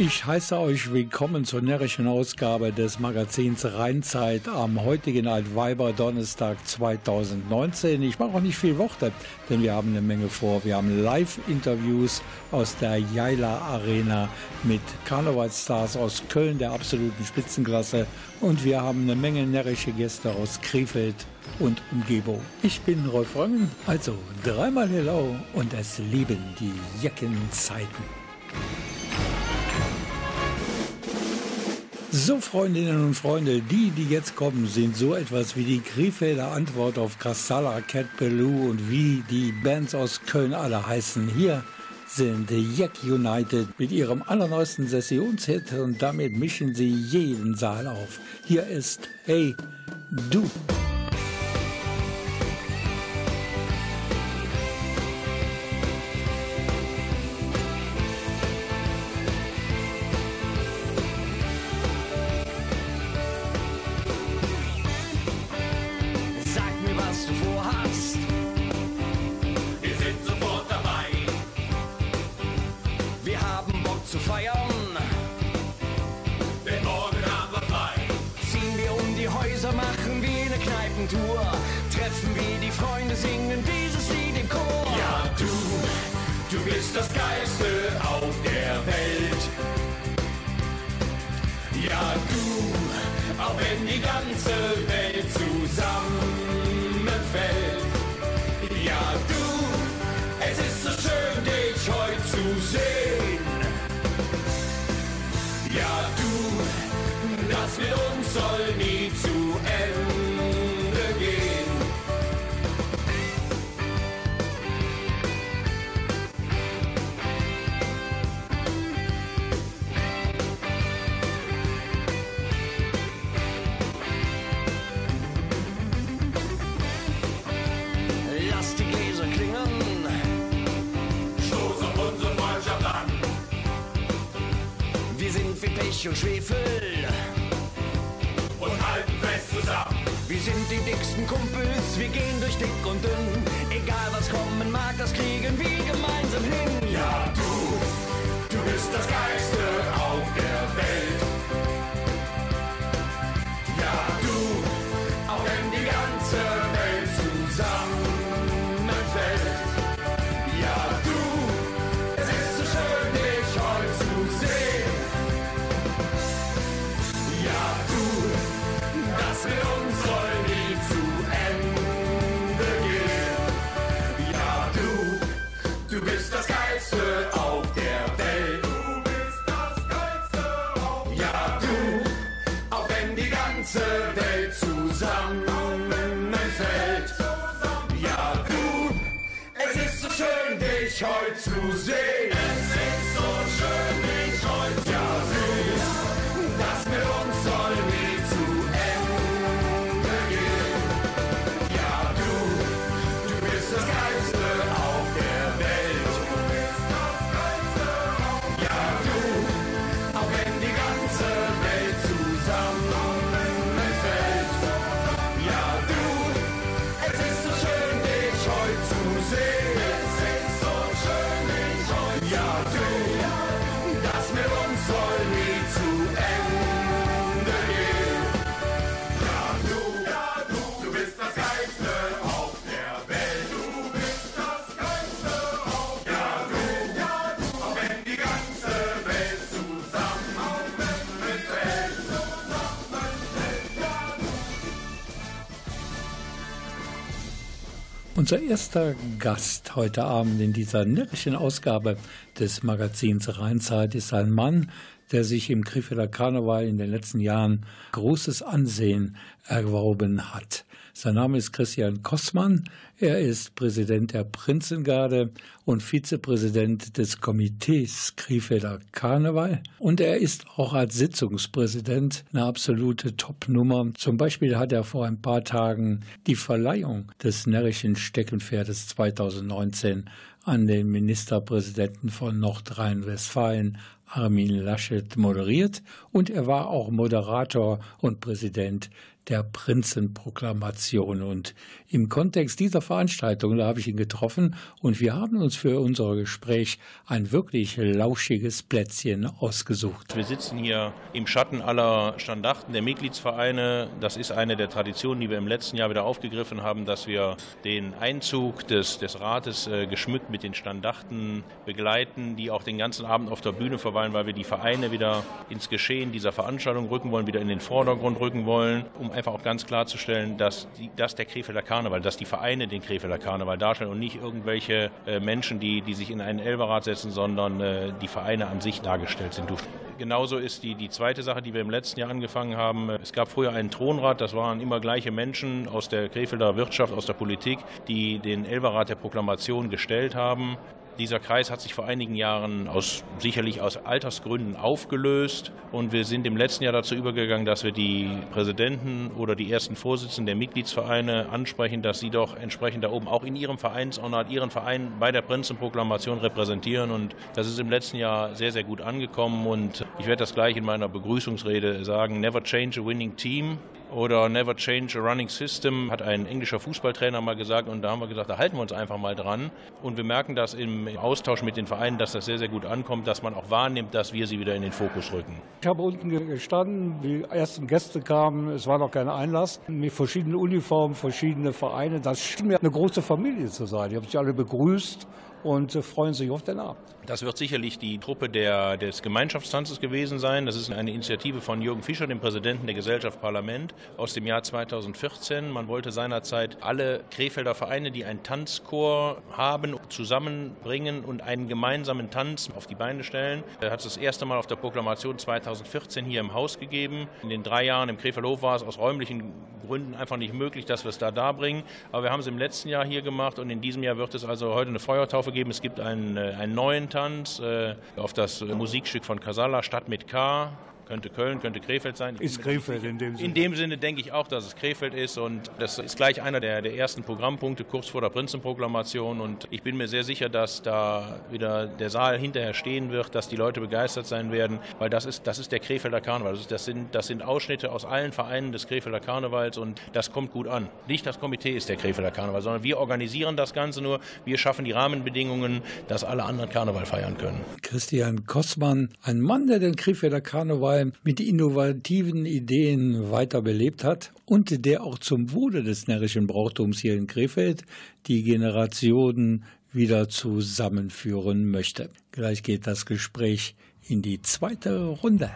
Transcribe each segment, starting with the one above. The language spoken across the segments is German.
Ich heiße euch willkommen zur närrischen Ausgabe des Magazins Rheinzeit am heutigen Altweiber Donnerstag 2019. Ich mache auch nicht viel Worte, denn wir haben eine Menge vor. Wir haben Live-Interviews aus der Jaila Arena mit Karnevalsstars aus Köln der absoluten Spitzenklasse und wir haben eine Menge närrische Gäste aus Krefeld und Umgebung. Ich bin Rolf Röngen, also dreimal Hello und es lieben die Jackenzeiten. So, Freundinnen und Freunde, die, die jetzt kommen, sind so etwas wie die Krefelder Antwort auf Kassala, Cat Ballou und wie die Bands aus Köln alle heißen. Hier sind Jack United mit ihrem allerneuesten Sessionshit und damit mischen sie jeden Saal auf. Hier ist Hey, du. die Freunde singen dieses Lied im Chor. Ja, du, du bist das Geilste auf der Welt. Ja, du, auch wenn die ganze Welt zusammen Milch und Schwefel. Und halten fest zusammen. Wir sind die dicksten Kumpels, wir gehen durch dick und dünn. Egal was kommen mag, das kriegen wir gemeinsam hin. Ja, du, du bist das Geiste auf der Welt. Welt zusammenfällt. Ja, du, es ist so schön, dich heute zu sehen. Unser erster Gast heute Abend in dieser närrischen Ausgabe des Magazins Rheinzeit ist ein Mann, der sich im Krefelder Karneval in den letzten Jahren großes Ansehen erworben hat. Sein Name ist Christian Kossmann. Er ist Präsident der Prinzengarde und Vizepräsident des Komitees Krefelder Karneval. Und er ist auch als Sitzungspräsident eine absolute Top-Nummer. Zum Beispiel hat er vor ein paar Tagen die Verleihung des närrischen Steckenpferdes 2019 an den Ministerpräsidenten von Nordrhein-Westfalen, Armin Laschet, moderiert und er war auch Moderator und Präsident der Prinzenproklamation. Und im Kontext dieser Veranstaltung, da habe ich ihn getroffen und wir haben uns für unser Gespräch ein wirklich lauschiges Plätzchen ausgesucht. Wir sitzen hier im Schatten aller Standarten der Mitgliedsvereine. Das ist eine der Traditionen, die wir im letzten Jahr wieder aufgegriffen haben, dass wir den Einzug des, des Rates äh, geschmückt mit den Standarten begleiten, die auch den ganzen Abend auf der Bühne verweilen, weil wir die Vereine wieder ins Geschehen dieser Veranstaltung rücken wollen, wieder in den Vordergrund rücken wollen, um einfach auch ganz klarzustellen, dass, die, dass der Krefelder Karneval, dass die Vereine den Krefelder Karneval darstellen und nicht irgendwelche äh, Menschen, die, die sich in einen Elberrat setzen, sondern äh, die Vereine an sich dargestellt sind. Du, genauso ist die, die zweite Sache, die wir im letzten Jahr angefangen haben. Es gab früher einen Thronrat, das waren immer gleiche Menschen aus der Krefelder Wirtschaft, aus der Politik, die den Elberrat der Proklamation gestellt haben. Dieser Kreis hat sich vor einigen Jahren aus, sicherlich aus Altersgründen aufgelöst. Und wir sind im letzten Jahr dazu übergegangen, dass wir die Präsidenten oder die ersten Vorsitzenden der Mitgliedsvereine ansprechen, dass sie doch entsprechend da oben auch in ihrem Vereinsornat ihren Verein bei der Prinzenproklamation repräsentieren. Und das ist im letzten Jahr sehr, sehr gut angekommen. Und ich werde das gleich in meiner Begrüßungsrede sagen, never change a winning team oder Never Change a Running System, hat ein englischer Fußballtrainer mal gesagt. Und da haben wir gesagt, da halten wir uns einfach mal dran. Und wir merken das im Austausch mit den Vereinen, dass das sehr, sehr gut ankommt, dass man auch wahrnimmt, dass wir sie wieder in den Fokus rücken. Ich habe unten gestanden, die ersten Gäste kamen, es war noch kein Einlass, mit verschiedenen Uniformen, verschiedene Vereine. Das schien mir eine große Familie zu sein. Die haben sich alle begrüßt und freuen sich auf den Abend. Das wird sicherlich die Truppe der, des Gemeinschaftstanzes gewesen sein. Das ist eine Initiative von Jürgen Fischer, dem Präsidenten der Gesellschaft Parlament, aus dem Jahr 2014. Man wollte seinerzeit alle Krefelder Vereine, die einen Tanzchor haben, zusammenbringen und einen gemeinsamen Tanz auf die Beine stellen. Er hat es das erste Mal auf der Proklamation 2014 hier im Haus gegeben. In den drei Jahren im Krefeldhof war es aus räumlichen Gründen einfach nicht möglich, dass wir es da darbringen. Aber wir haben es im letzten Jahr hier gemacht und in diesem Jahr wird es also heute eine Feuertaufe geben. Es gibt einen, äh, einen neuen Tanz Tanz äh, auf das Musikstück von Casala, Stadt mit K. Könnte Köln, könnte Krefeld sein. Ist Krefeld in dem Sinne? In dem Sinne denke ich auch, dass es Krefeld ist und das ist gleich einer der, der ersten Programmpunkte kurz vor der Prinzenproklamation und ich bin mir sehr sicher, dass da wieder der Saal hinterher stehen wird, dass die Leute begeistert sein werden, weil das ist, das ist der Krefelder Karneval. Das, ist, das, sind, das sind Ausschnitte aus allen Vereinen des Krefelder Karnevals und das kommt gut an. Nicht das Komitee ist der Krefelder Karneval, sondern wir organisieren das Ganze nur, wir schaffen die Rahmenbedingungen, dass alle anderen Karneval feiern können. Christian Kossmann, ein Mann, der den Krefelder Karneval mit innovativen Ideen weiterbelebt hat und der auch zum Wohle des närrischen Brauchtums hier in Krefeld die Generationen wieder zusammenführen möchte. Gleich geht das Gespräch in die zweite Runde.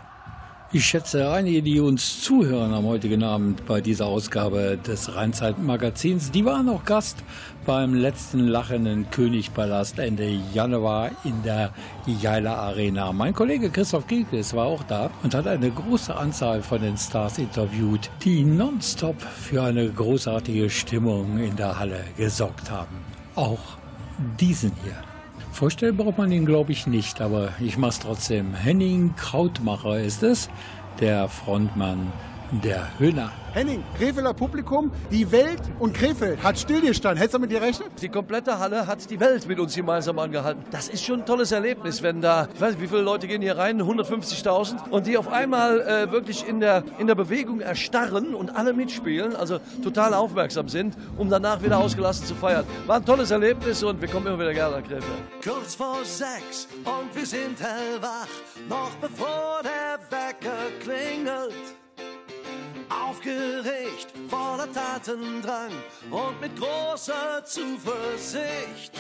Ich schätze, einige, die uns zuhören am heutigen Abend bei dieser Ausgabe des Rheinzeit-Magazins, die waren auch Gast beim letzten lachenden Königpalast Ende Januar in der Jaila Arena. Mein Kollege Christoph Gilkes war auch da und hat eine große Anzahl von den Stars interviewt, die nonstop für eine großartige Stimmung in der Halle gesorgt haben. Auch diesen hier. Vorstellen braucht man ihn, glaube ich, nicht, aber ich mache es trotzdem. Henning Krautmacher ist es, der Frontmann der Höhner. Henning, Krefelder Publikum, die Welt und Krefeld hat stillgestanden. Hättest du mit dir rechnen? Die komplette Halle hat die Welt mit uns gemeinsam angehalten. Das ist schon ein tolles Erlebnis, wenn da, ich weiß nicht, wie viele Leute gehen hier rein, 150.000 und die auf einmal äh, wirklich in der, in der Bewegung erstarren und alle mitspielen, also total aufmerksam sind, um danach wieder ausgelassen zu feiern. War ein tolles Erlebnis und wir kommen immer wieder gerne nach Krefeld. Kurz vor sechs und wir sind hellwach, noch bevor der Wecker klingelt. Aufgeregt, voller Tatendrang und mit großer Zuversicht.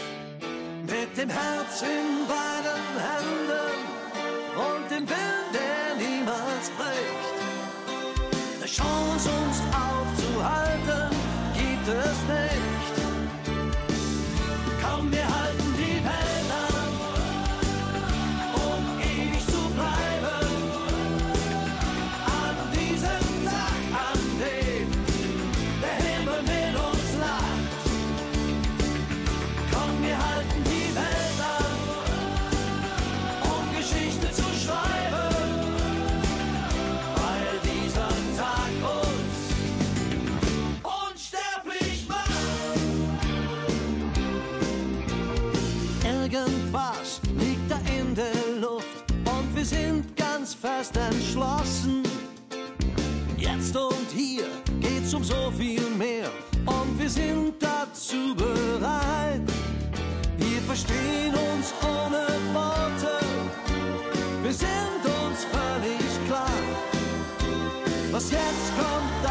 Mit dem Herz in beiden Händen und dem Willen, der niemals bricht. Eine Chance, uns aufzuhalten, gibt es nicht. Fest entschlossen. Jetzt und hier geht's um so viel mehr und wir sind dazu bereit. Wir verstehen uns ohne Worte, wir sind uns völlig klar. Was jetzt kommt,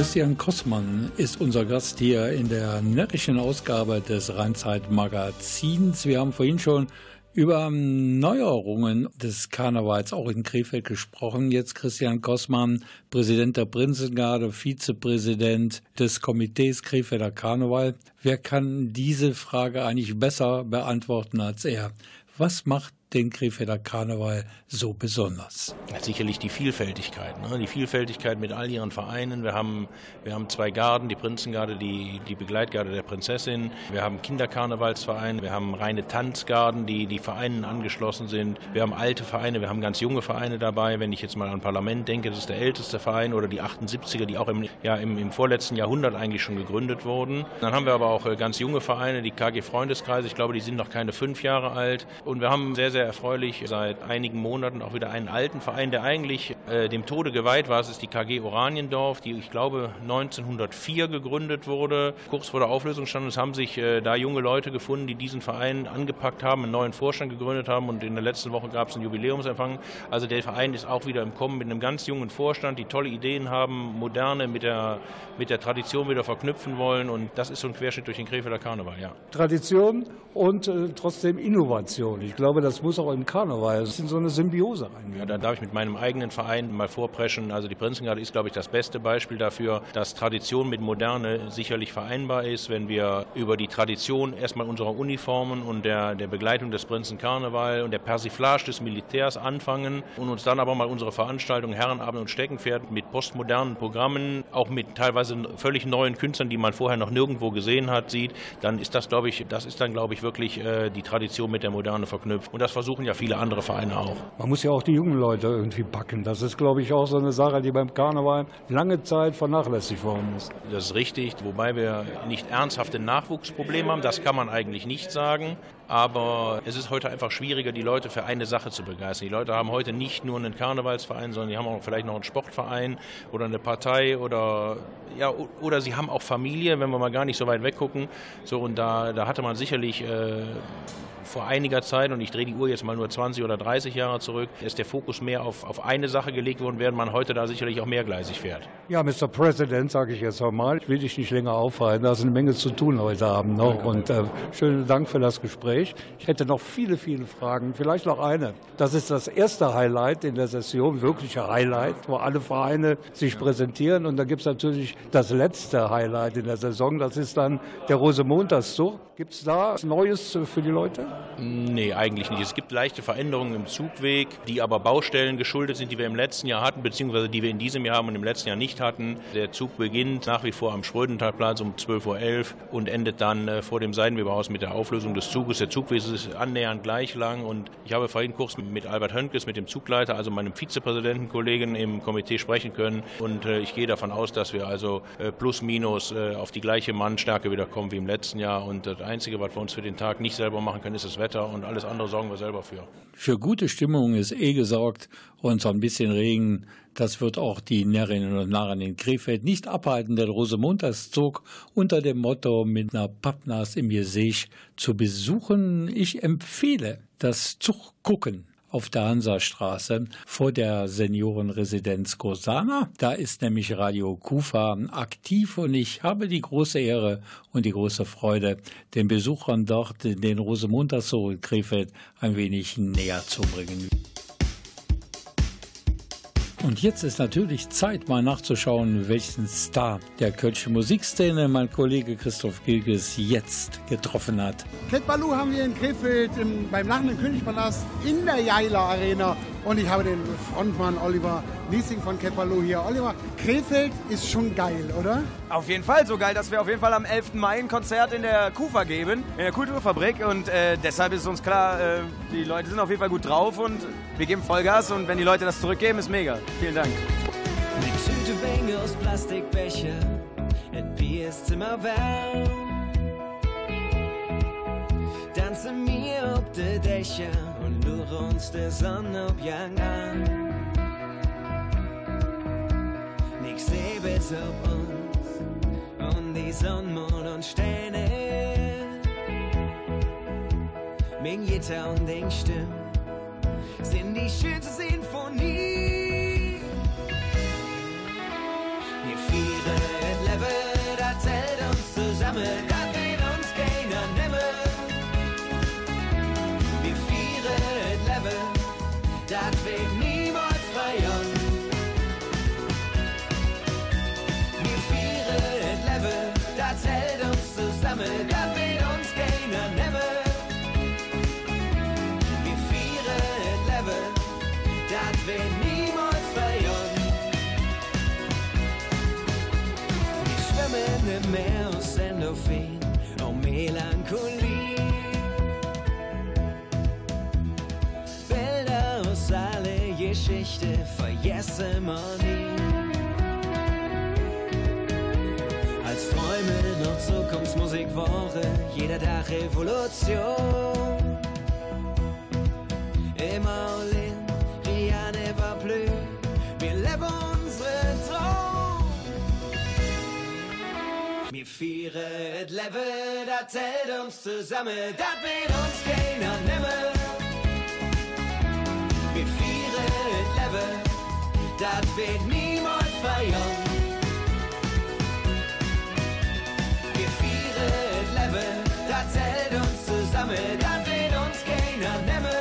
Christian Kossmann ist unser Gast hier in der närrischen Ausgabe des Rheinzeit-Magazins. Wir haben vorhin schon über Neuerungen des Karnevals auch in Krefeld gesprochen. Jetzt Christian Kossmann, Präsident der Prinzengarde, Vizepräsident des Komitees Krefelder Karneval. Wer kann diese Frage eigentlich besser beantworten als er? Was macht den Krefelder Karneval so besonders? Sicherlich die Vielfältigkeit, ne? die Vielfältigkeit mit all ihren Vereinen. Wir haben, wir haben zwei Garden, die Prinzengarde, die, die Begleitgarde der Prinzessin. Wir haben Kinderkarnevalsvereine, wir haben reine Tanzgarden, die die Vereinen angeschlossen sind. Wir haben alte Vereine, wir haben ganz junge Vereine dabei. Wenn ich jetzt mal an Parlament denke, das ist der älteste Verein oder die 78er, die auch im, ja, im, im vorletzten Jahrhundert eigentlich schon gegründet wurden. Dann haben wir aber auch äh, ganz junge Vereine, die KG Freundeskreise. Ich glaube, die sind noch keine fünf Jahre alt. Und wir haben sehr, sehr erfreulich seit einigen Monaten auch wieder einen alten Verein, der eigentlich äh, dem Tode geweiht war. Es ist die KG Oraniendorf, die ich glaube 1904 gegründet wurde. Kurz vor der Auflösung stand, es haben sich äh, da junge Leute gefunden, die diesen Verein angepackt haben, einen neuen Vorstand gegründet haben und in der letzten Woche gab es einen Jubiläumsempfang. Also der Verein ist auch wieder im Kommen mit einem ganz jungen Vorstand, die tolle Ideen haben, moderne mit der, mit der Tradition wieder verknüpfen wollen und das ist so ein Querschnitt durch den Krefelder Karneval, ja. Tradition und äh, trotzdem Innovation. Ich glaube, das muss auch im Karneval, das ist in so eine Symbiose Ja, reingehen. da darf ich mit meinem eigenen Verein mal vorpreschen. Also die Prinzengarde ist, glaube ich, das beste Beispiel dafür, dass Tradition mit Moderne sicherlich vereinbar ist, wenn wir über die Tradition erstmal unserer Uniformen und der, der Begleitung des Prinzenkarneval und der Persiflage des Militärs anfangen und uns dann aber mal unsere Veranstaltung Herrenabend und Steckenpferd mit postmodernen Programmen, auch mit teilweise völlig neuen Künstlern, die man vorher noch nirgendwo gesehen hat, sieht, dann ist das, glaube ich, das ist dann, glaube ich, wirklich äh, die Tradition mit der Moderne verknüpft. Und das versuchen ja viele andere Vereine auch. Man muss ja auch die jungen Leute irgendwie packen. Das ist, glaube ich, auch so eine Sache, die beim Karneval lange Zeit vernachlässigt worden ist. Das ist richtig, wobei wir nicht ernsthafte Nachwuchsprobleme haben. Das kann man eigentlich nicht sagen. Aber es ist heute einfach schwieriger, die Leute für eine Sache zu begeistern. Die Leute haben heute nicht nur einen Karnevalsverein, sondern die haben auch vielleicht noch einen Sportverein oder eine Partei oder ja oder sie haben auch Familie, wenn wir mal gar nicht so weit weggucken. So und da, da hatte man sicherlich äh, vor einiger Zeit, und ich drehe die Uhr jetzt mal nur 20 oder 30 Jahre zurück, ist der Fokus mehr auf, auf eine Sache gelegt worden, während man heute da sicherlich auch mehrgleisig fährt. Ja, Mr. President, sage ich jetzt nochmal. Ich will dich nicht länger aufhalten. Da ist eine Menge zu tun heute Abend noch. Und äh, schönen Dank für das Gespräch. Ich hätte noch viele, viele Fragen. Vielleicht noch eine. Das ist das erste Highlight in der Session, wirkliche Highlight, wo alle Vereine sich präsentieren. Und dann gibt es natürlich das letzte Highlight in der Saison. Das ist dann der Rosemontagszug. Gibt es da Neues für die Leute? Nee, eigentlich nicht. Es gibt leichte Veränderungen im Zugweg, die aber Baustellen geschuldet sind, die wir im letzten Jahr hatten, beziehungsweise die wir in diesem Jahr haben und im letzten Jahr nicht hatten. Der Zug beginnt nach wie vor am Schrödentalplatz um 12.11 Uhr und endet dann äh, vor dem Seidenweberhaus mit der Auflösung des Zuges. Der Zugweg ist annähernd gleich lang und ich habe vorhin kurz mit Albert Hönkes, mit dem Zugleiter, also meinem Vizepräsidentenkollegen im Komitee sprechen können und äh, ich gehe davon aus, dass wir also äh, plus minus auf die gleiche Mannstärke wieder kommen wie im letzten Jahr und das Einzige, was wir uns für den Tag nicht selber machen können, das Wetter und alles andere sorgen wir selber für. Für gute Stimmung ist eh gesorgt und so ein bisschen Regen, das wird auch die Närrinnen und Narren in Krefeld nicht abhalten, der Rosemontagszug unter dem Motto mit einer Pappnas im Gesicht zu besuchen. Ich empfehle das Zuggucken auf der Hansastraße vor der Seniorenresidenz Gosana. Da ist nämlich Radio Kufa aktiv und ich habe die große Ehre und die große Freude, den Besuchern dort den Rosemontagszoo in Krefeld ein wenig näher zu bringen. Und jetzt ist natürlich Zeit, mal nachzuschauen, welchen Star der Kölschen Musikszene mein Kollege Christoph Gilges jetzt getroffen hat. Cat Baloo haben wir in Krefeld im, beim Lachenden Königpalast in der Jaila Arena. Und ich habe den Frontmann Oliver Niesing von Cat Baloo hier. Oliver, Krefeld ist schon geil, oder? Auf jeden Fall so geil, dass wir auf jeden Fall am 11. Mai ein Konzert in der KUFA geben, in der Kulturfabrik. Und äh, deshalb ist uns klar, äh, die Leute sind auf jeden Fall gut drauf und wir geben Vollgas. Und wenn die Leute das zurückgeben, ist mega. Vielen Dank. Mit Tüte aus Plastikbecher, et Bier ist immer warm. Tanze mir auf de Dächer und lure uns der Sonnenabgang an. Nix Sebels auf uns und die Sonne, Mond und Sterne. Min Gitarre und den Stimmen sind die schönste Sinfonie. Geschichte vergessen wir nie. Als Träume noch Zukunftsmusik Woche, jeder Tag Revolution. Immer all in, rien ne va wir leben unsere Traum. Wir vieren et Level, das hält uns zusammen, das wird uns keiner nehmen. Level, das wird niemals feiern. Wir vieren Level, das hält uns zusammen, das wird uns keiner nehmen.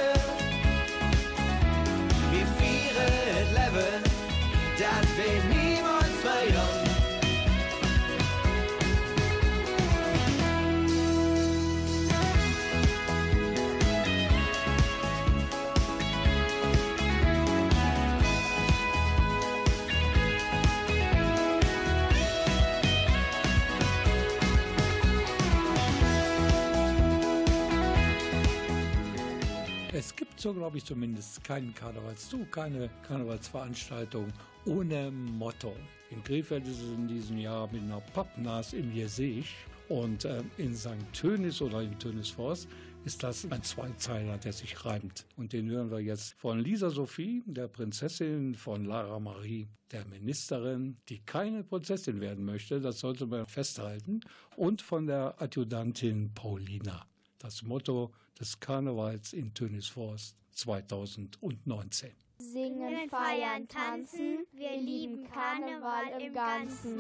So, glaube ich, zumindest keinen Karnevalszug, keine Karnevalsveranstaltung ohne Motto. In Krefeld ist es in diesem Jahr mit einer Pappnas im Gesicht und äh, in St. Tönis oder in Tönisforst ist das ein Zweizeiler, der sich reimt. Und den hören wir jetzt von Lisa Sophie, der Prinzessin, von Lara Marie, der Ministerin, die keine Prinzessin werden möchte, das sollte man festhalten, und von der Adjutantin Paulina. Das Motto des Karnevals in Tönisforst 2019. Singen, feiern, tanzen, wir lieben Karneval im Ganzen.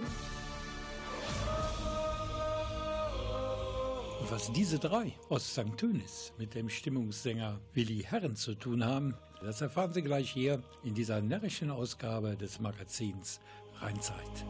Und was diese drei aus St. Tönis mit dem Stimmungssänger Willi Herren zu tun haben, das erfahren Sie gleich hier in dieser närrischen Ausgabe des Magazins Rheinzeit.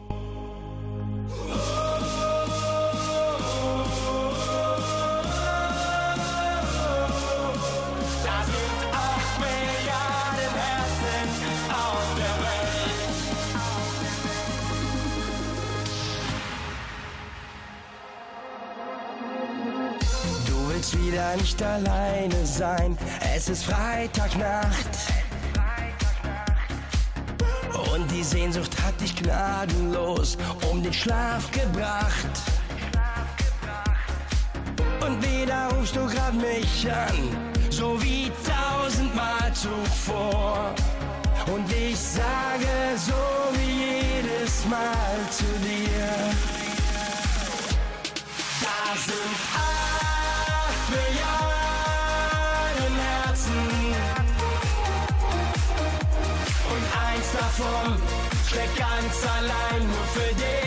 Wieder nicht alleine sein. Es ist Freitagnacht. Und die Sehnsucht hat dich gnadenlos um den Schlaf gebracht. Und wieder rufst du grad mich an, so wie tausendmal zuvor. Und ich sage so wie jedes Mal zu dir. Da sind acht davon schlägt ganz allein nur für dich.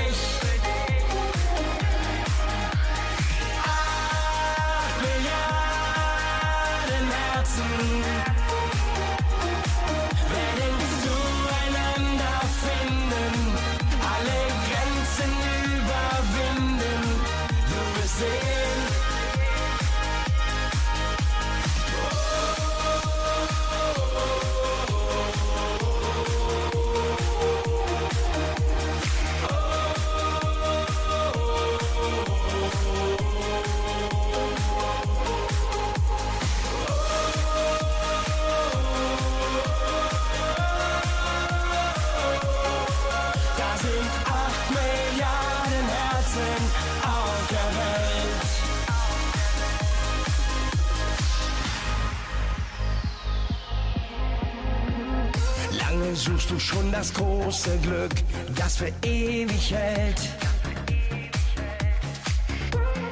Schon das große Glück, das für ewig hält.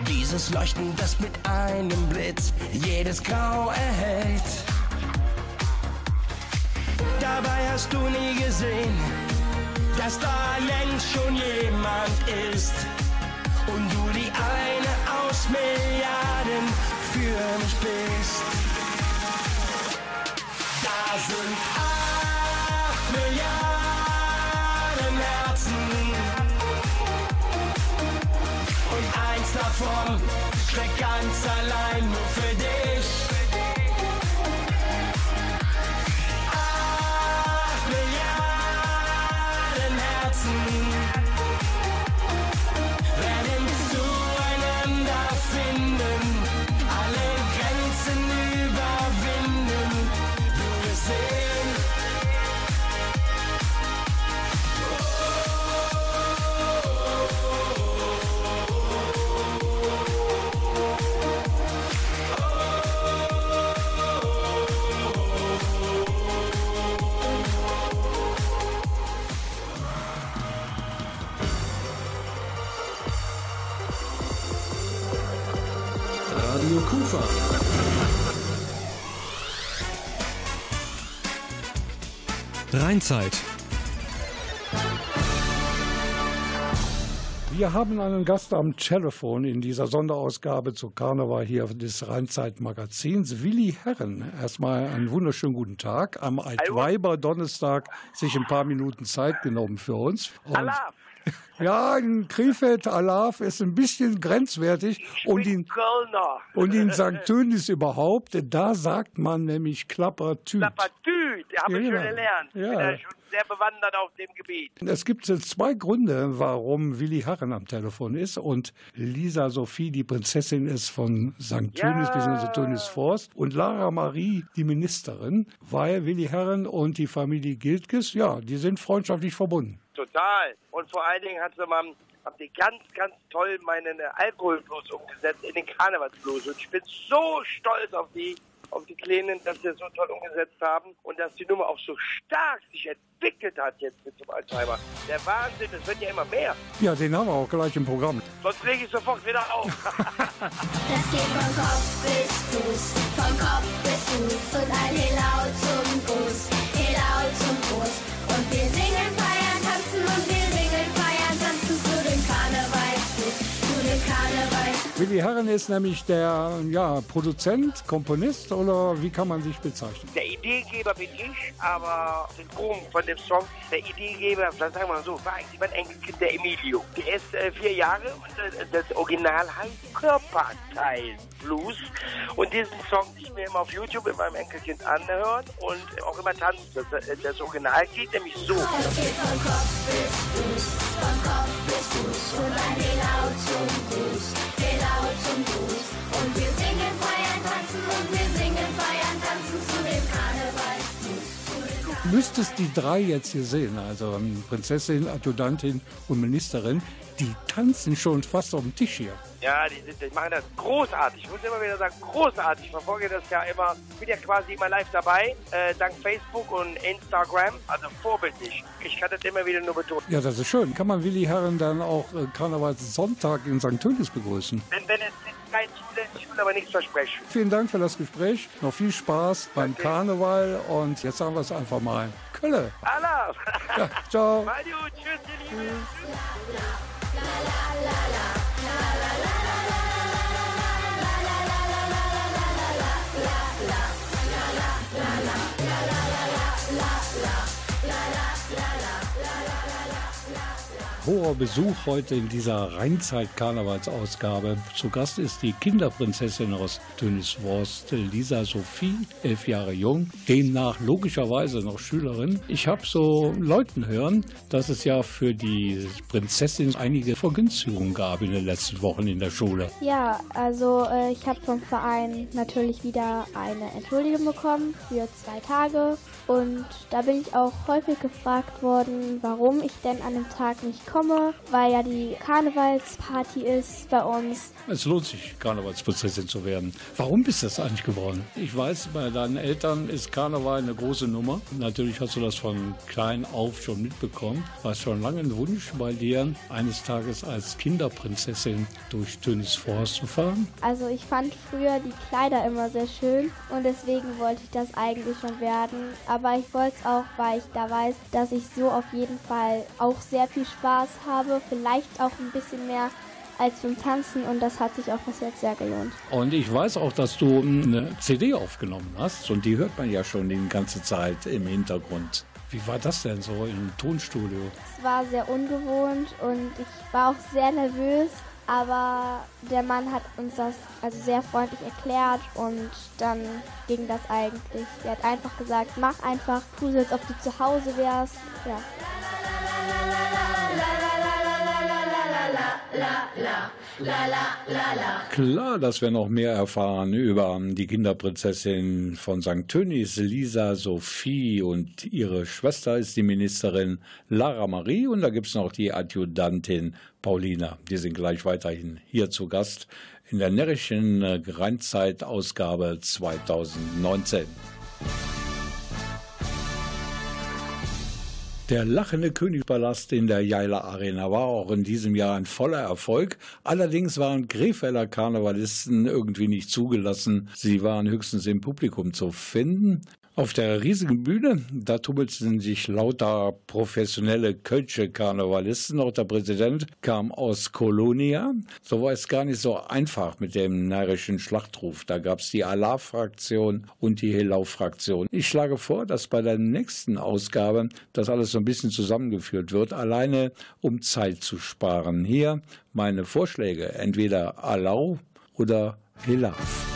Dieses Leuchten, das mit einem Blitz jedes Grau erhält. Dabei hast du nie gesehen, dass da längst schon jemand ist und du die eine aus Milliarden für mich bist. Davon schlägt ganz allein nur für Rheinzeit. Wir haben einen Gast am Telefon in dieser Sonderausgabe zu Karneval hier des Rheinzeit-Magazins, Willi Herren. Erstmal einen wunderschönen guten Tag. Am Altweiber Donnerstag sich ein paar Minuten Zeit genommen für uns. Und Alaf. Ja, in Krefeld Alaf ist ein bisschen grenzwertig und in, Kölner. und in St. Tönis überhaupt, da sagt man nämlich Klappertüt. Klappertüt, habe ich Ja. schon gelernt. Ich bin Ja. ja schon sehr bewandert auf dem Gebiet. Es gibt zwei Gründe, warum Willi Herren am Telefon ist und Lisa Sophie die Prinzessin ist von St. Tönis bzw. Tönis Forst und Lara Marie die Ministerin, weil Willi Herren und die Familie Giltges, ja, die sind freundschaftlich verbunden. Total. Und vor allen Dingen hat sie mal, haben die ganz, ganz toll meinen äh, Alkoholblues umgesetzt in den Karnevalsblues. Und ich bin so stolz auf die, auf die Kleinen, dass sie das so toll umgesetzt haben und dass die Nummer auch so stark sich entwickelt hat jetzt mit dem Alzheimer. Der Wahnsinn, das wird ja immer mehr. Ja, den haben wir auch gleich im Programm. Sonst lege ich sofort wieder auf. Das geht von Kopf bis Fuß, von Kopf bis Fuß und ein Willi Herren ist nämlich der ja, Produzent, Komponist oder wie kann man sich bezeichnen? Der Ideengeber bin ich, aber den Boom von dem Song, der Ideengeber, dann sagen wir mal so, war eigentlich mein Enkelkind, der Emilio. Der ist äh, vier Jahre und äh, das Original heißt Körperteil Blues. Und diesen Song, den ich mir immer auf YouTube mit meinem Enkelkind anhört und auch immer tanzen. Das, äh, das Original geht nämlich so. Von Kopf bis Fuß, von Kopf bis Fuß und ein Helau zum Gruß, und wir singen, feiern, tanzen und wir singen, feiern, tanzen zu dem Karneval. Müsstest die drei jetzt hier sehen, also ähm, Prinzessin, Adjutantin und Ministerin, die tanzen schon fast auf dem Tisch hier. Ja, die, sind, die machen das großartig. Ich muss immer wieder sagen, großartig. Ich verfolge das ja immer, bin ja quasi immer live dabei, äh, dank Facebook und Instagram. Also vorbildlich. Ich kann das immer wieder nur betonen. Ja, das ist schön. Kann man Willi Herren dann auch äh, Karnevalssonntag in St. Tönis begrüßen? Wenn, wenn es kein zulässt, ich will aber nichts versprechen. Vielen Dank für das Gespräch. Noch viel Spaß beim Karneval und jetzt sagen wir es einfach mal. Kölle. Allah! Ja, ciao. Gut, tschüss, ihr Lieben. Hoher Besuch heute in dieser Rheinzeit-Karnevalsausgabe. Zu Gast ist die Kinderprinzessin aus Tönisworst, Lisa Sophie, elf Jahre jung, demnach logischerweise noch Schülerin. Ich habe so Leuten hören, dass es ja für die Prinzessin einige Vergünstigungen gab in den letzten Wochen in der Schule. Ja, also äh, ich habe vom Verein natürlich wieder eine Entschuldigung bekommen für zwei Tage. Und da bin ich auch häufig gefragt worden, warum ich denn an dem Tag nicht komme, weil ja die Karnevalsparty ist bei uns. Es lohnt sich, Karnevalsprinzessin zu werden. Warum bist du das eigentlich geworden? Ich weiß, bei deinen Eltern ist Karneval eine große Nummer. Natürlich hast du das von klein auf schon mitbekommen. War es schon lange ein Wunsch bei dir, eines Tages als Kinderprinzessin durch Tönis Forst zu fahren? Also ich fand früher die Kleider immer sehr schön und deswegen wollte ich das eigentlich schon werden. Aber ich wollte es auch, weil ich da weiß, dass ich so auf jeden Fall auch sehr viel Spaß habe. Vielleicht auch ein bisschen mehr als beim Tanzen und das hat sich auch bis jetzt sehr gelohnt. Und ich weiß auch, dass du eine CD aufgenommen hast und die hört man ja schon die ganze Zeit im Hintergrund. Wie war das denn so im Tonstudio? Es war sehr ungewohnt und ich war auch sehr nervös, aber der Mann hat uns das also sehr freundlich erklärt und dann ging das eigentlich. Er hat einfach gesagt, mach einfach, tu so, als ob du zu Hause wärst. Ja. Klar, dass wir noch mehr erfahren über die Kinderprinzessin von St. Tönis, Lisa Sophie und ihre Schwester ist die Ministerin Lara Marie und da gibt es noch die Adjutantin Paulina. Die sind gleich weiterhin hier zu Gast in der närrischen äh, Rheinzeit-Ausgabe 2019. Der lachende Königspalast in der Jaila Arena war auch in diesem Jahr ein voller Erfolg. Allerdings waren Krefelder Karnevalisten irgendwie nicht zugelassen. Sie waren höchstens im Publikum zu finden. Auf der riesigen Bühne, da tummelten sich lauter professionelle Kölsche Karnevalisten. Auch der Präsident kam aus Kolonia. So war es gar nicht so einfach mit dem närrischen Schlachtruf. Da gab es die Allah-Fraktion und die Helau-Fraktion. Ich schlage vor, dass bei der nächsten Ausgabe das alles so ein bisschen zusammengeführt wird, alleine um Zeit zu sparen. Hier meine Vorschläge, entweder Alau oder Hilaf.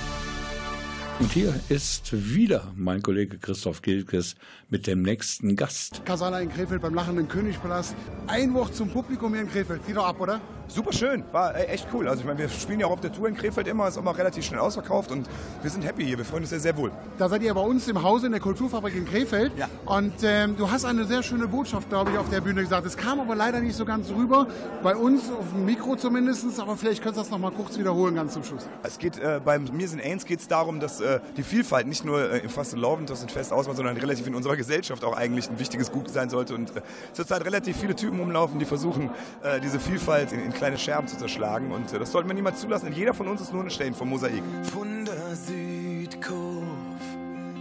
Und hier ist wieder mein Kollege Christoph Gilkes mit dem nächsten Gast. Kasala in Krefeld beim lachenden Königspalast. Ein Wort zum Publikum hier in Krefeld. Geht doch ab, oder? Super schön, war echt cool. Also ich meine, wir spielen ja auch auf der Tour in Krefeld immer, ist immer relativ schnell ausverkauft und wir sind happy hier, wir freuen uns sehr, sehr wohl. Da seid ihr bei uns im Hause in der Kulturfabrik in Krefeld. Ja. Und ähm, du hast eine sehr schöne Botschaft, glaube ich, auf der Bühne gesagt. Es kam aber leider nicht so ganz rüber, bei uns auf dem Mikro zumindest. Aber vielleicht könntest du das noch mal kurz wiederholen, ganz zum Schluss. Es geht äh, beim Mir sind Ains geht es darum, dass äh, die Vielfalt nicht nur äh, im Fastelovend das ein Fest ausmacht, sondern relativ in unserer Gesellschaft auch eigentlich ein wichtiges Gut sein sollte. Und äh, zurzeit relativ viele Typen rumlaufen, die versuchen, äh, diese Vielfalt in, in kleine Scherben zu zerschlagen. Und äh, das sollten wir niemals zulassen. Denn jeder von uns ist nur ein Stein vom Mosaik. Von der Südkurve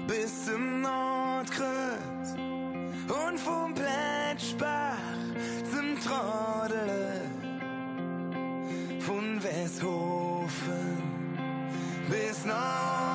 bis zum Nordkreuz und vom Plätschbach zum Trodele, von Westhofen bis nach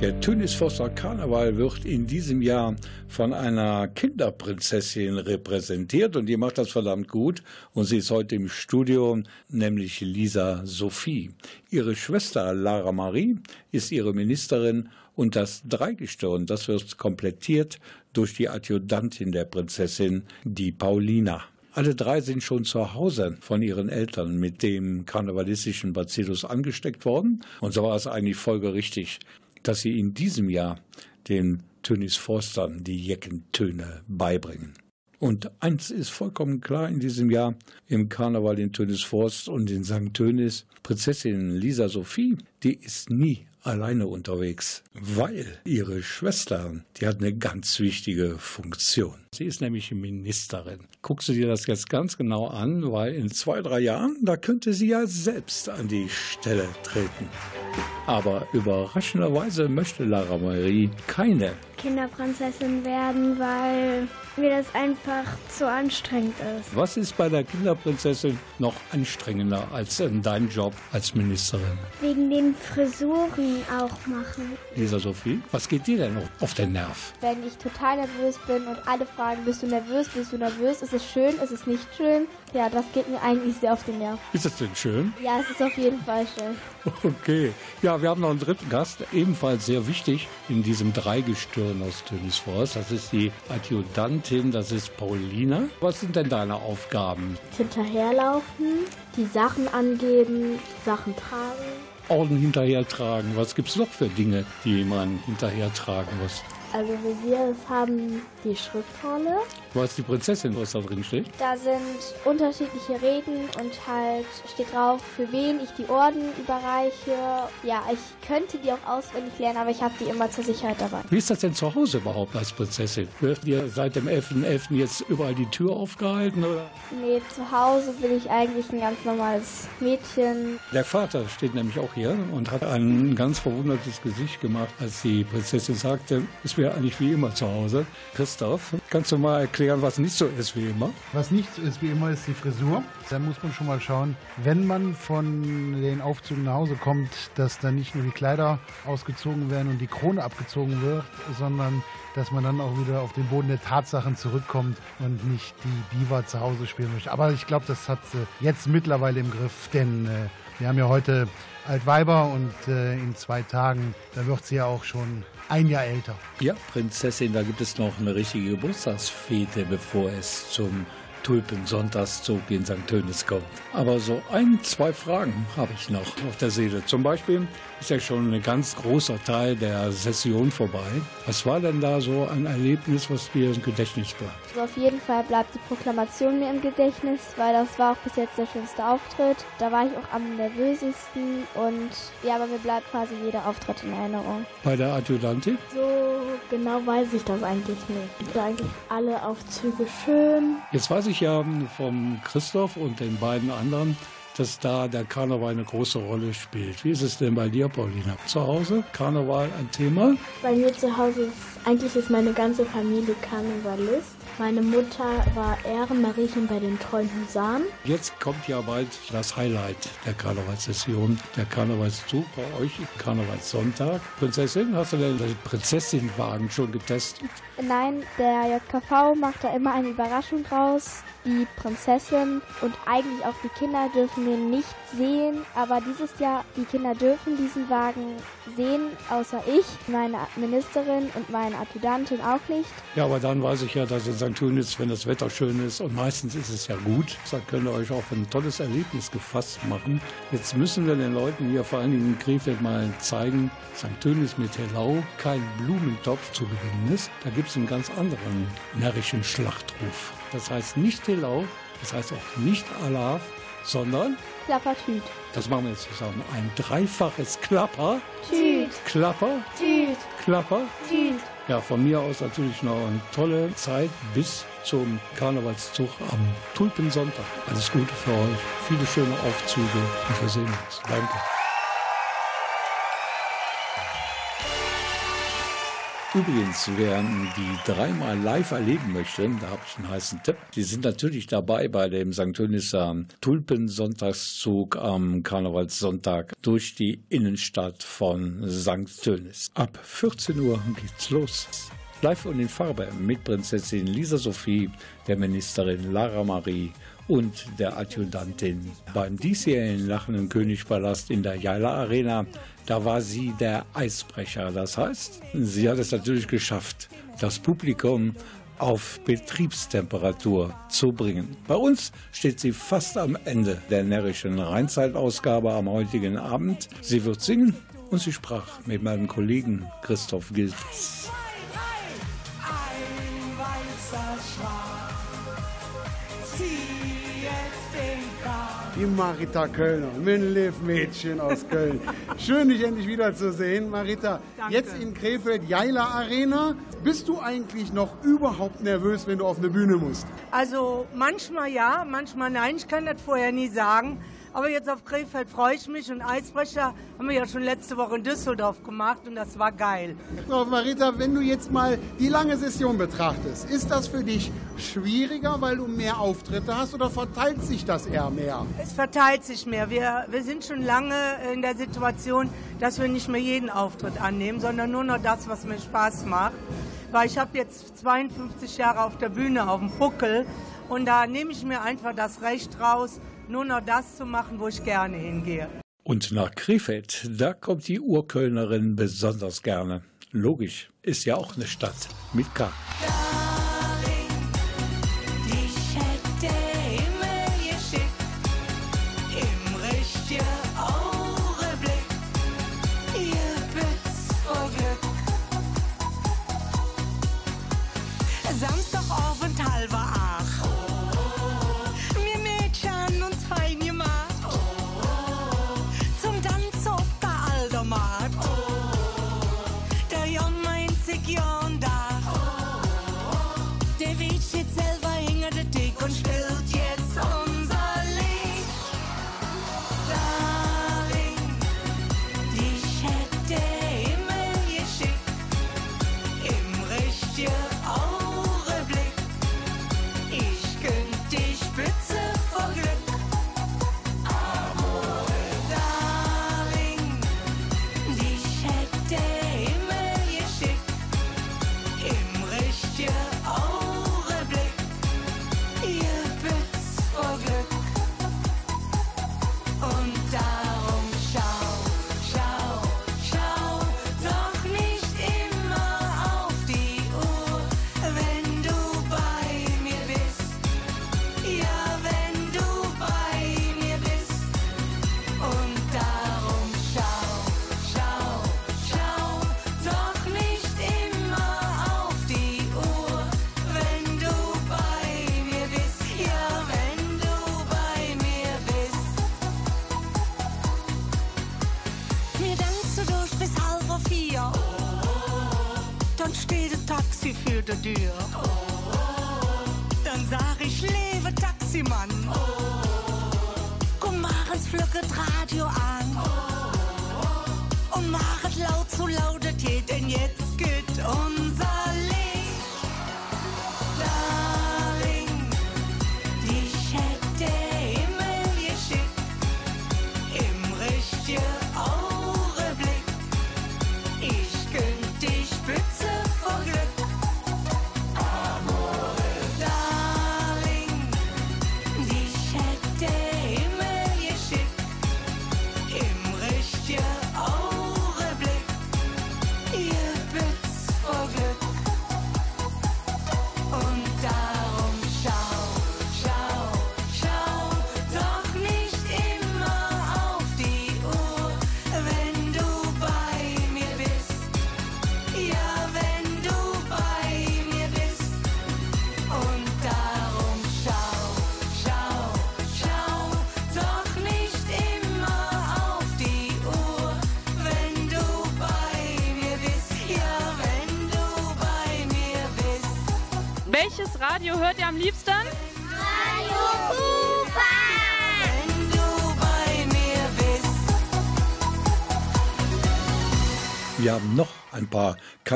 Der Tönisfosser Karneval wird in diesem Jahr von einer Kinderprinzessin repräsentiert und die macht das verdammt gut. Und sie ist heute im Studio, nämlich Lisa Sophie. Ihre Schwester Lara Marie ist ihre Ministerin und das Dreigestirn, das wird komplettiert durch die Adjutantin der Prinzessin, die Paulina. Alle drei sind schon zu Hause von ihren Eltern mit dem karnevalistischen Bacillus angesteckt worden. Und so war es eigentlich folgerichtig, dass sie in diesem Jahr den Tönis Forstern die Jeckentöne beibringen. Und eins ist vollkommen klar in diesem Jahr im Karneval in Tönisforst und in St. Tönis. Prinzessin Lisa Sophie, die ist nie alleine unterwegs, weil ihre Schwester, die hat eine ganz wichtige Funktion. Sie ist nämlich Ministerin. Guckst du dir das jetzt ganz genau an, weil in zwei, drei Jahren, da könnte sie ja selbst an die Stelle treten. Aber überraschenderweise möchte Lara Marie keine. Kinderprinzessin werden, weil mir das einfach zu anstrengend ist. Was ist bei der Kinderprinzessin noch anstrengender als in deinem Job als Ministerin? Wegen den Frisuren auch machen. Lisa Sophie, was geht dir denn auf den Nerv? Wenn ich total nervös bin und alle fragen, bist du nervös, bist du nervös, ist es schön, ist es nicht schön? Ja, das geht mir eigentlich sehr auf den Nerv. Ist das denn schön? Ja, es ist auf jeden Fall schön. Okay. Ja, wir haben noch einen dritten Gast, ebenfalls sehr wichtig in diesem Dreigestirn aus Tönisforst. Das ist die Adjutantin, das ist Paulina. Was sind denn deine Aufgaben? Hinterherlaufen, die Sachen angeben, Sachen tragen. Orden hinterhertragen. Was gibt's noch für Dinge, die man hinterhertragen muss? Also wir haben die Schriftrolle. Was die Prinzessin, was da drin steht? Da sind unterschiedliche Reden und halt steht drauf, für wen ich die Orden überreiche. Ja, ich könnte die auch auswendig lernen, aber ich habe die immer zur Sicherheit dabei. Wie ist das denn zu Hause überhaupt als Prinzessin? Wird dir seit dem 11.11. jetzt überall die Tür aufgehalten? Oder? Nee, zu Hause bin ich eigentlich ein ganz normales Mädchen. Der Vater steht nämlich auch hier und hat ein ganz verwundertes Gesicht gemacht, als die Prinzessin sagte, es wäre eigentlich wie immer zu Hause. Christoph, kannst du mal erklären, was nicht so ist wie immer? Was nicht so ist wie immer, ist die Frisur. Da muss man schon mal schauen, wenn man von den Aufzügen nach Hause kommt, dass dann nicht nur die Kleider ausgezogen werden und die Krone abgezogen wird, sondern dass man dann auch wieder auf den Boden der Tatsachen zurückkommt und nicht die Diva zu Hause spielen möchte. Aber ich glaube, das hat sie jetzt mittlerweile im Griff, denn äh, wir haben ja heute Altweiber und äh, in zwei Tagen, da wird sie ja auch schon ein Jahr älter. Ja, Prinzessin, da gibt es noch eine richtige Geburtstagsfete, bevor es zum Tulpensonntagszug in St. Tönis kommt. Aber so ein, zwei Fragen habe ich noch auf der Seele. Zum Beispiel ist ja schon ein ganz großer Teil der Session vorbei. Was war denn da so ein Erlebnis, was dir im Gedächtnis bleibt? Also auf jeden Fall bleibt die Proklamation mir im Gedächtnis, weil das war auch bis jetzt der schönste Auftritt. Da war ich auch am nervösesten und ja, aber mir bleibt quasi jeder Auftritt in Erinnerung. Bei der Adjutantin? So genau weiß ich das eigentlich nicht. Ich eigentlich alle Aufzüge schön. Jetzt weiß ich ja vom Christoph und den beiden anderen, dass da der Karneval eine große Rolle spielt. Wie ist es denn bei dir, Paulina? Zu Hause? Karneval ein Thema? Bei mir zu Hause ist eigentlich ist meine ganze Familie Karnevalist. Meine Mutter war Ehrenmariechen bei den Treuen Husaren. Jetzt kommt ja bald das Highlight der Karnevalssession, der Karnevalszug bei euch, Karnevalssonntag. Prinzessin, hast du denn den Prinzessinwagen schon getestet? Nein, der JKV macht da immer eine Überraschung draus. Die Prinzessin und eigentlich auch die Kinder dürfen den nicht sehen, aber dieses Jahr, die Kinder dürfen diesen Wagen sehen, außer ich, meine Ministerin und meine Adjutantin auch nicht. Ja, aber dann weiß ich ja, dass in St. Tönitz, wenn das Wetter schön ist und meistens ist es ja gut, dann könnt ihr euch auf ein tolles Erlebnis gefasst machen. Jetzt müssen wir den Leuten hier vor allen Dingen in Krefeld mal zeigen, St. Tönitz mit Hellau kein Blumentopf zu gewinnen ist. Da gibt es einen ganz anderen närrischen Schlachtruf. Das heißt nicht Hellau, das heißt auch nicht Alaf, sondern Klappertüt. das machen wir jetzt zusammen. Ein dreifaches Klapper, Tüt. Klapper, Tüt. Klapper. Tüt. Ja, von mir aus natürlich noch eine tolle Zeit bis zum Karnevalszug am Tulpensonntag. Alles Gute für euch, viele schöne Aufzüge und wir sehen uns. Danke. Übrigens, wer die dreimal live erleben möchte, da habe ich einen heißen Tipp. Die sind natürlich dabei bei dem St. Tönisser Tulpensonntagszug am Karnevalssonntag durch die Innenstadt von St. Tönis. Ab 14 Uhr geht's los. Live und in Farbe mit Prinzessin Lisa Sophie, der Ministerin Lara Marie und der Adjutantin. Beim diesjährigen Lachenden Königpalast in der Jaila Arena, da war sie der Eisbrecher. Das heißt, sie hat es natürlich geschafft, das Publikum auf Betriebstemperatur zu bringen. Bei uns steht sie fast am Ende der närrischen Rheinzeitausgabe am heutigen Abend. Sie wird singen und sie sprach mit meinem Kollegen Christoph Gilfs. Die Marita Kölner, Mädchen aus Köln. Schön, dich endlich wiederzusehen, Marita. Danke. Jetzt in Krefeld, Jaila Arena. Bist du eigentlich noch überhaupt nervös, wenn du auf eine Bühne musst? Also manchmal ja, manchmal nein. Ich kann das vorher nie sagen. Aber jetzt auf Krefeld freue ich mich und Eisbrecher haben wir ja schon letzte Woche in Düsseldorf gemacht und das war geil. So, Marita, wenn du jetzt mal die lange Session betrachtest, ist das für dich schwieriger, weil du mehr Auftritte hast oder verteilt sich das eher mehr? Es verteilt sich mehr. Wir, wir sind schon lange in der Situation, dass wir nicht mehr jeden Auftritt annehmen, sondern nur noch das, was mir Spaß macht. Weil ich habe jetzt 52 Jahre auf der Bühne auf dem Buckel und da nehme ich mir einfach das Recht raus, nur noch das zu machen, wo ich gerne hingehe. Und nach Krefeld, da kommt die Urkölnerin besonders gerne. Logisch, ist ja auch eine Stadt mit K. Ich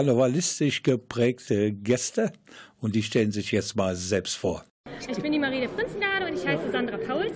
karnevalistisch geprägte Gäste und die stellen sich jetzt mal selbst vor. Ich bin die Marie der Prinzengarde und ich heiße Sandra Pauls.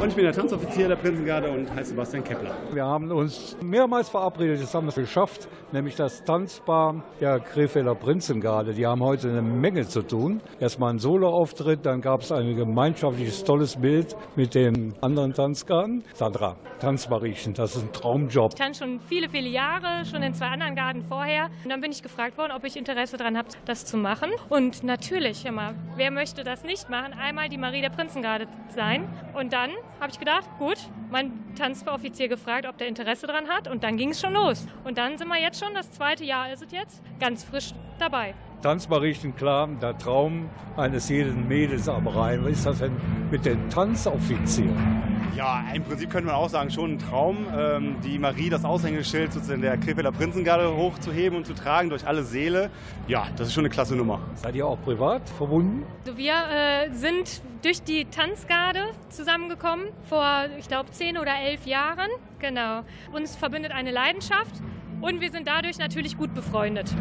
Und ich bin der Tanzoffizier der Prinzengarde und heiße Sebastian Kepler. Wir haben uns mehrmals verabredet, das haben wir es geschafft, nämlich das Tanzpaar der Krefelder Prinzengarde. Die haben heute eine Menge zu tun. Erstmal ein Soloauftritt, dann gab es ein gemeinschaftliches tolles Bild mit den anderen Tanzgarden. Sandra, Tanzmariechen, das ist ein Traumjob. Ich tanze schon viele, viele Jahre, schon in zwei anderen Garden vorher. Und dann bin ich gefragt worden, ob ich Interesse daran habe, das zu machen. Und natürlich, immer, wer möchte das nicht machen? Einmal die Marie der Prinzengarde sein. Und dann habe ich gedacht, gut, mein Tanzoffizier gefragt, ob der Interesse daran hat. Und dann ging es schon los. Und dann sind wir jetzt schon, das zweite Jahr ist es jetzt, ganz frisch dabei. Tanzmariechen, klar, der Traum eines jeden Mädels am Rhein. Was ist das denn mit den Tanzoffizieren? Ja, im Prinzip könnte man auch sagen, schon ein Traum, ähm, die Marie, das Aushängeschild sozusagen der Krefelder Prinzengarde hochzuheben und zu tragen durch alle Seele. Ja, das ist schon eine klasse Nummer. Seid ihr auch privat verbunden? Also wir äh, sind durch die Tanzgarde zusammengekommen vor, ich glaube, zehn oder elf Jahren. Genau. Uns verbindet eine Leidenschaft und wir sind dadurch natürlich gut befreundet.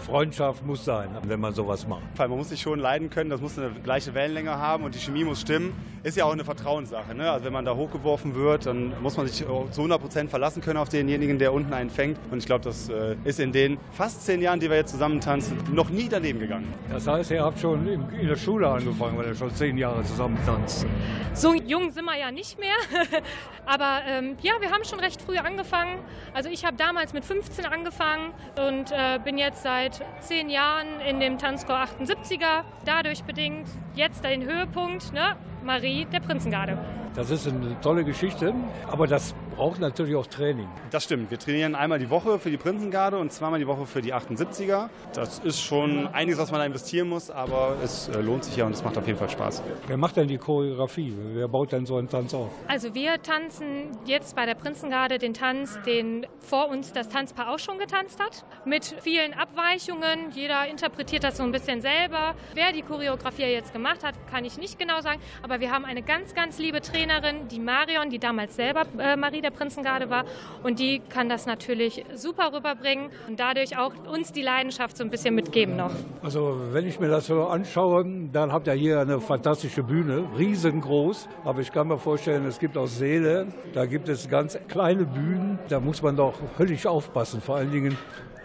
Freundschaft muss sein, wenn man sowas macht. Man muss sich schon leiden können, das muss eine gleiche Wellenlänge haben und die Chemie muss stimmen. Ist ja auch eine Vertrauenssache. Ne? Also wenn man da hochgeworfen wird, dann muss man sich zu 100% verlassen können auf denjenigen, der unten einen fängt. Und ich glaube, das äh, ist in den fast zehn Jahren, die wir jetzt zusammen tanzen, noch nie daneben gegangen. Das heißt, ihr habt schon in der Schule angefangen, weil ihr schon zehn Jahre zusammen tanzt. So jung sind wir ja nicht mehr. Aber ähm, ja, wir haben schon recht früh angefangen. Also ich habe damals mit 15 angefangen und äh, bin jetzt seit zehn Jahren in dem Tanzchor 78er. Dadurch bedingt jetzt den Höhepunkt, ne? Marie der Prinzengarde. Das ist eine tolle Geschichte, aber das braucht natürlich auch Training. Das stimmt. Wir trainieren einmal die Woche für die Prinzengarde und zweimal die Woche für die 78er. Das ist schon einiges, was man da investieren muss, aber es äh, lohnt sich ja und es macht auf jeden Fall Spaß. Wer macht denn die Choreografie? Wer baut denn so einen Tanz auf? Also wir tanzen jetzt bei der Prinzengarde den Tanz, den vor uns das Tanzpaar auch schon getanzt hat, mit vielen Abweichungen. Jeder interpretiert das so ein bisschen selber. Wer die Choreografie jetzt gemacht hat, kann ich nicht genau sagen, aber wir haben eine ganz, ganz liebe Trainerin, die Marion, die damals selber äh, Marie der Prinzengarde war und die kann das natürlich super rüberbringen und dadurch auch uns die Leidenschaft so ein bisschen mitgeben noch. Also wenn ich mir das so anschaue, dann habt ihr hier eine fantastische Bühne, riesengroß. Aber ich kann mir vorstellen, es gibt auch Säle, da gibt es ganz kleine Bühnen. Da muss man doch höllisch aufpassen, vor allen Dingen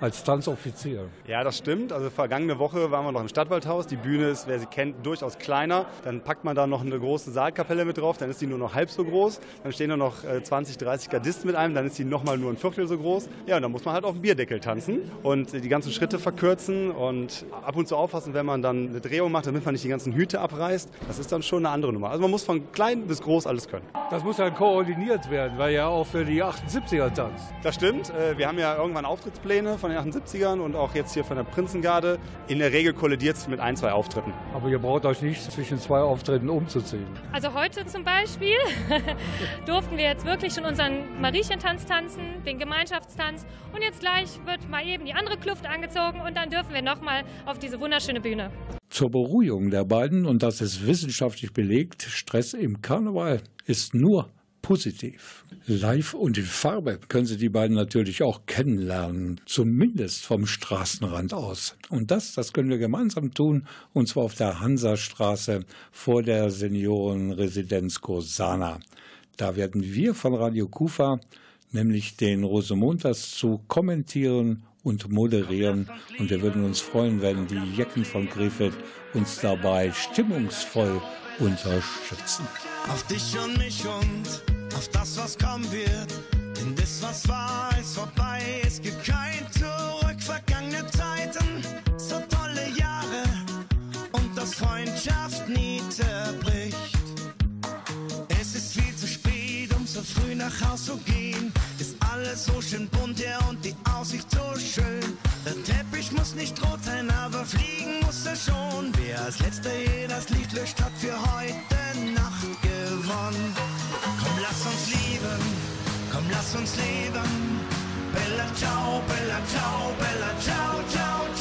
als Tanzoffizier. Ja, das stimmt. Also vergangene Woche waren wir noch im Stadtwaldhaus. Die Bühne ist, wer sie kennt, durchaus kleiner. Dann packt man da noch eine große Saalkapelle mit drauf, dann ist die nur noch halb so groß. Dann stehen da noch äh, 20, 30 Gardisten mit einem, dann ist die nochmal nur ein Viertel so groß. Ja, und dann muss man halt auf dem Bierdeckel tanzen und die ganzen Schritte verkürzen und ab und zu aufpassen, wenn man dann eine Drehung macht, damit man nicht die ganzen Hüte abreißt. Das ist dann schon eine andere Nummer. Also man muss von klein bis groß alles können. Das muss dann koordiniert werden, weil ja auch für die 78er tanzt. Das stimmt. Äh, Wir haben ja irgendwann Auftrittspläne von den 78ern und auch jetzt hier von der Prinzengarde. In der Regel kollidiert es mit ein, zwei Auftritten. Aber ihr braucht euch nicht zwischen zwei Auftritten umzuziehen. Also heute zum Beispiel durften wir jetzt wirklich schon unseren Mariechentanz tanzen, den Gemeinschaftstanz und jetzt gleich wird mal eben die andere Kluft angezogen und dann dürfen wir nochmal auf diese wunderschöne Bühne. Zur Beruhigung der beiden, und das ist wissenschaftlich belegt, Stress im Karneval ist nur positiv. Live und in Farbe können Sie die beiden natürlich auch kennenlernen, zumindest vom Straßenrand aus. Und das, das können wir gemeinsam tun, und zwar auf der Hansastraße vor der Seniorenresidenz Kosana. Da werden wir von Radio Kufa nämlich den Rosemontas zu kommentieren und moderieren. Und wir würden uns freuen, wenn die Jecken von Krefeld uns dabei stimmungsvoll unterstützen. Auf dich und mich und auf das, was kommen wird. Denn das, was war, ist vorbei. Es gibt kein Zurück, vergangene Zeiten. So tolle Jahre und dass Freundschaft nie zerbricht. Es ist viel zu spät, um so früh nach Haus zu gehen. Ist alles so schön bunt, ja, und die Aussicht so schön. Der Teppich muss nicht rot sein, aber fliegen muss er schon. Wer als letzter hier das Licht löscht, hat für heute Nacht gewonnen. Lass uns lieben, komm, lass uns leben. Bella ciao, bella ciao, bella ciao, ciao, ciao.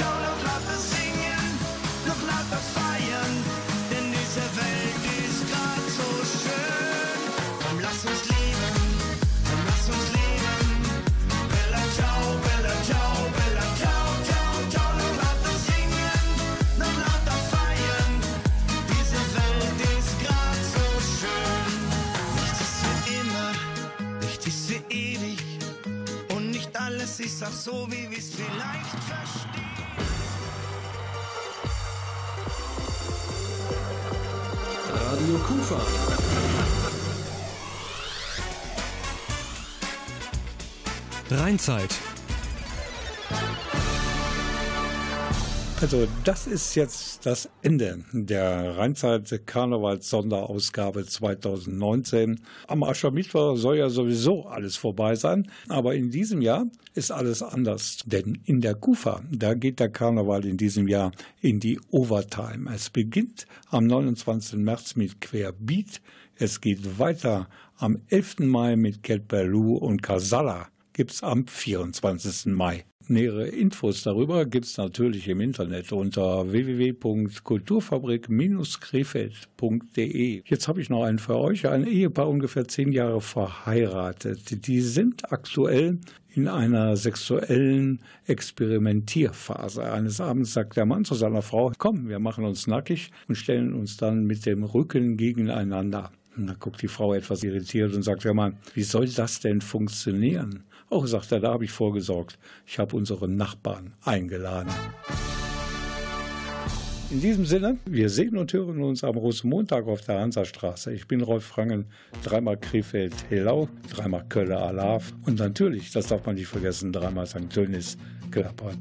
Auch so, wie wir's vielleicht verstehen. Radio Kufa. Rheinzeit. Also das ist jetzt das Ende der Rheinzeit Karnevals Sonderausgabe 2019. Am Aschermittwoch soll ja sowieso alles vorbei sein, aber in diesem Jahr ist alles anders, denn in der Kufa, da geht der Karneval in diesem Jahr in die Overtime. Es beginnt am 29. März mit Querbeat, es geht weiter am 11. Mai mit Cat und Casala gibt's am 24. Mai. Nähere Infos darüber gibt's natürlich im Internet unter www.kulturfabrik-krefeld.de. Jetzt habe ich noch einen für euch. Ein Ehepaar ungefähr zehn Jahre verheiratet. Die sind aktuell in einer sexuellen Experimentierphase. Eines Abends sagt der Mann zu seiner Frau, komm, wir machen uns nackig und stellen uns dann mit dem Rücken gegeneinander. Und da guckt die Frau etwas irritiert und sagt, ja Mann, wie soll das denn funktionieren? Auch sagt er, da habe ich vorgesorgt. Ich habe unsere Nachbarn eingeladen. In diesem Sinne, wir sehen und hören uns am Rosenmontag auf der Hansastraße. Ich bin Rolf Frangen, dreimal Krefeld Helau, dreimal Kölle Alav und natürlich, das darf man nicht vergessen, dreimal St. Tönis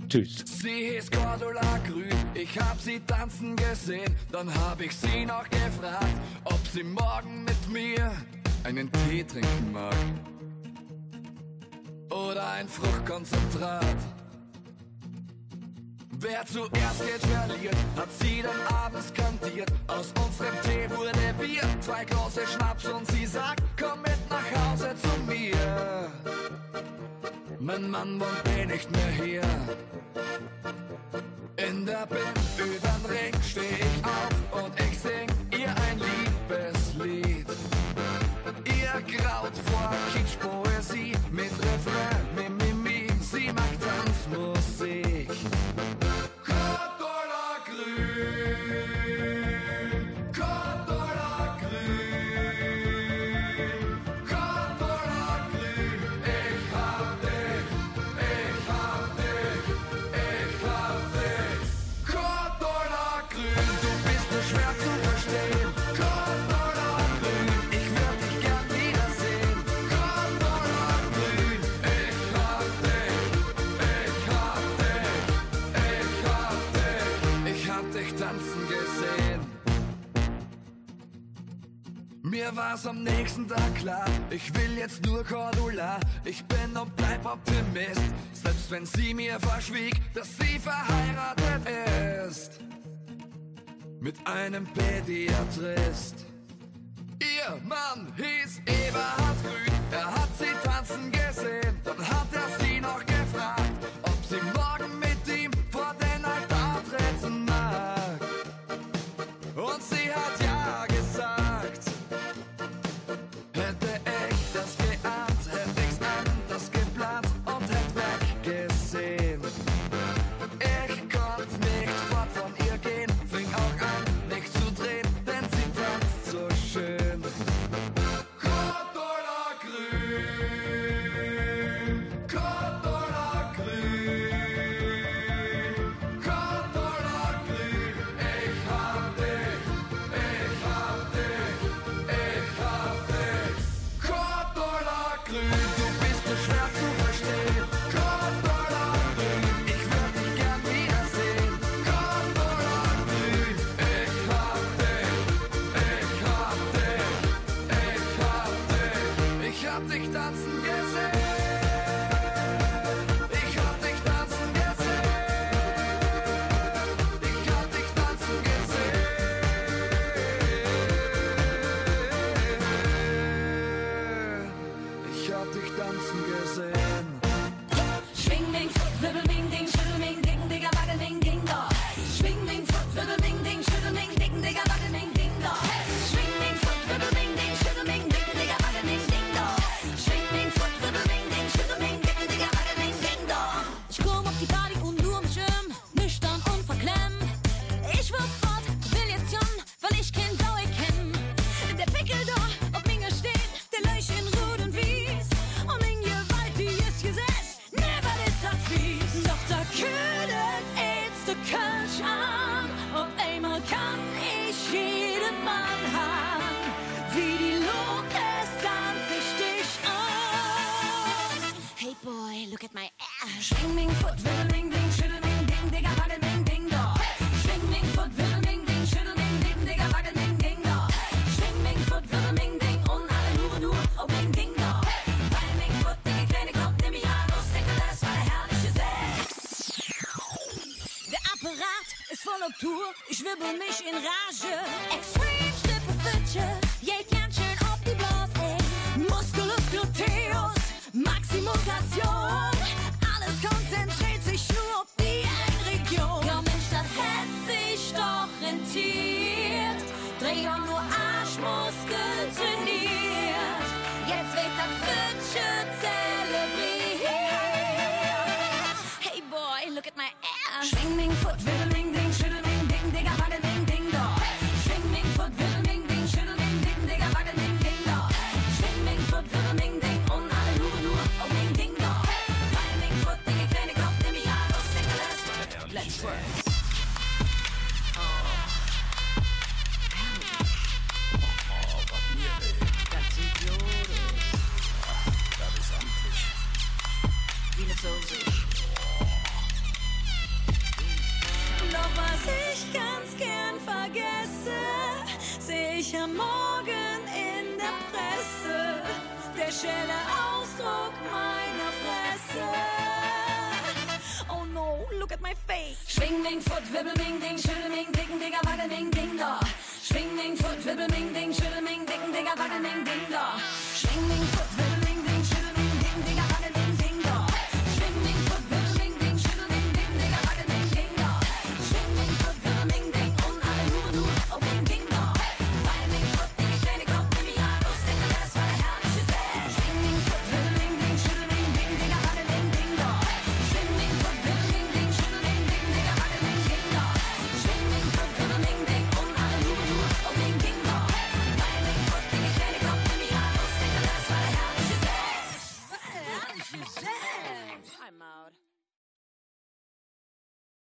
Tüt. Sie hieß Cordula Grün, ich hab sie tanzen gesehen. Dann hab ich sie noch gefragt, ob sie morgen mit mir einen Tee trinken mag. Oder ein Fruchtkonzentrat. Wer zuerst geht, verliert, hat sie dann abends kantiert. Aus unserem Tee wurde Bier, zwei große Schnaps und sie sagt, komm mit nach Hause zu mir. Mein Mann wohnt eh nicht mehr hier. In der Band übern Ring steh ich auf und ich sing war's am nächsten Tag klar. Ich will jetzt nur Cordula. Ich bin und bleib Optimist. Selbst wenn sie mir verschwieg, dass sie verheiratet ist. Mit einem Pädiatrist. Ihr Mann hieß Eberhard.